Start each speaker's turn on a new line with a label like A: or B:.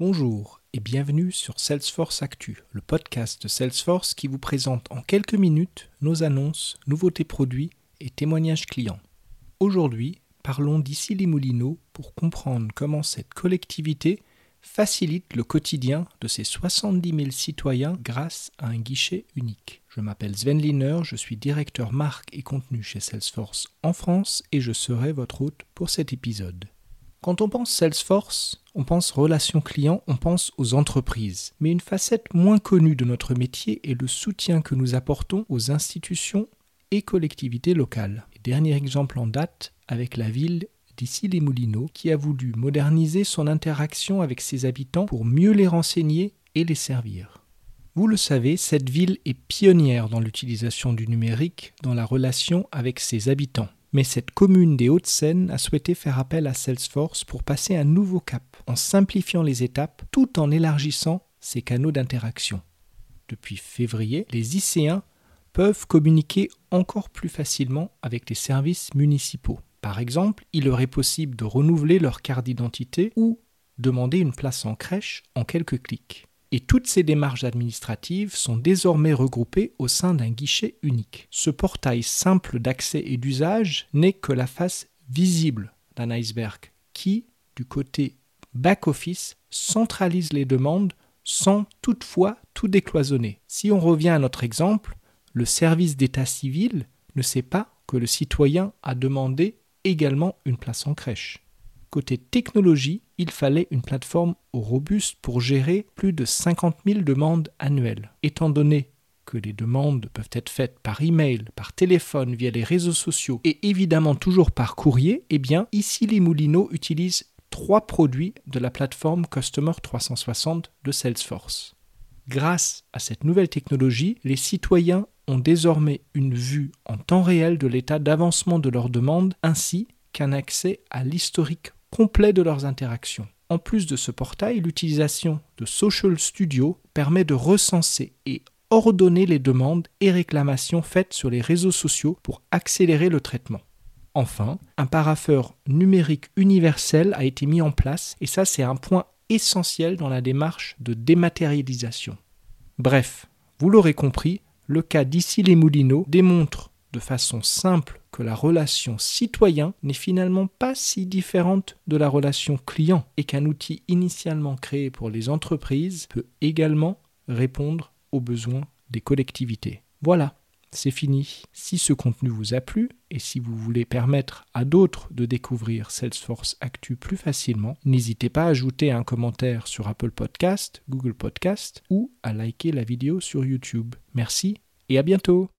A: Bonjour et bienvenue sur Salesforce Actu, le podcast de Salesforce qui vous présente en quelques minutes nos annonces, nouveautés produits et témoignages clients. Aujourd'hui, parlons d'ici les Moulineaux pour comprendre comment cette collectivité facilite le quotidien de ses 70 000 citoyens grâce à un guichet unique. Je m'appelle Sven Liner, je suis directeur marque et contenu chez Salesforce en France et je serai votre hôte pour cet épisode. Quand on pense Salesforce, on pense relations clients, on pense aux entreprises. Mais une facette moins connue de notre métier est le soutien que nous apportons aux institutions et collectivités locales. dernier exemple en date avec la ville d'ici les Moulineaux qui a voulu moderniser son interaction avec ses habitants pour mieux les renseigner et les servir. Vous le savez, cette ville est pionnière dans l'utilisation du numérique dans la relation avec ses habitants. Mais cette commune des Hauts-de-Seine a souhaité faire appel à Salesforce pour passer un nouveau cap, en simplifiant les étapes tout en élargissant ses canaux d'interaction. Depuis février, les ICéens peuvent communiquer encore plus facilement avec les services municipaux. Par exemple, il leur est possible de renouveler leur carte d'identité ou demander une place en crèche en quelques clics et toutes ces démarches administratives sont désormais regroupées au sein d'un guichet unique. Ce portail simple d'accès et d'usage n'est que la face visible d'un iceberg qui, du côté back-office, centralise les demandes sans toutefois tout décloisonner. Si on revient à notre exemple, le service d'état civil ne sait pas que le citoyen a demandé également une place en crèche. Côté technologie, il fallait une plateforme robuste pour gérer plus de 50 000 demandes annuelles. Étant donné que les demandes peuvent être faites par email, par téléphone, via les réseaux sociaux et évidemment toujours par courrier, eh bien ici les Moulineaux utilisent trois produits de la plateforme Customer 360 de Salesforce. Grâce à cette nouvelle technologie, les citoyens ont désormais une vue en temps réel de l'état d'avancement de leurs demandes ainsi qu'un accès à l'historique complet de leurs interactions. En plus de ce portail, l'utilisation de Social Studio permet de recenser et ordonner les demandes et réclamations faites sur les réseaux sociaux pour accélérer le traitement. Enfin, un paraffeur numérique universel a été mis en place et ça c'est un point essentiel dans la démarche de dématérialisation. Bref, vous l'aurez compris, le cas d'ici les Moulineaux démontre de façon simple que la relation citoyen n'est finalement pas si différente de la relation client et qu'un outil initialement créé pour les entreprises peut également répondre aux besoins des collectivités. Voilà, c'est fini. Si ce contenu vous a plu et si vous voulez permettre à d'autres de découvrir Salesforce Actu plus facilement, n'hésitez pas à ajouter un commentaire sur Apple Podcast, Google Podcast ou à liker la vidéo sur YouTube. Merci et à bientôt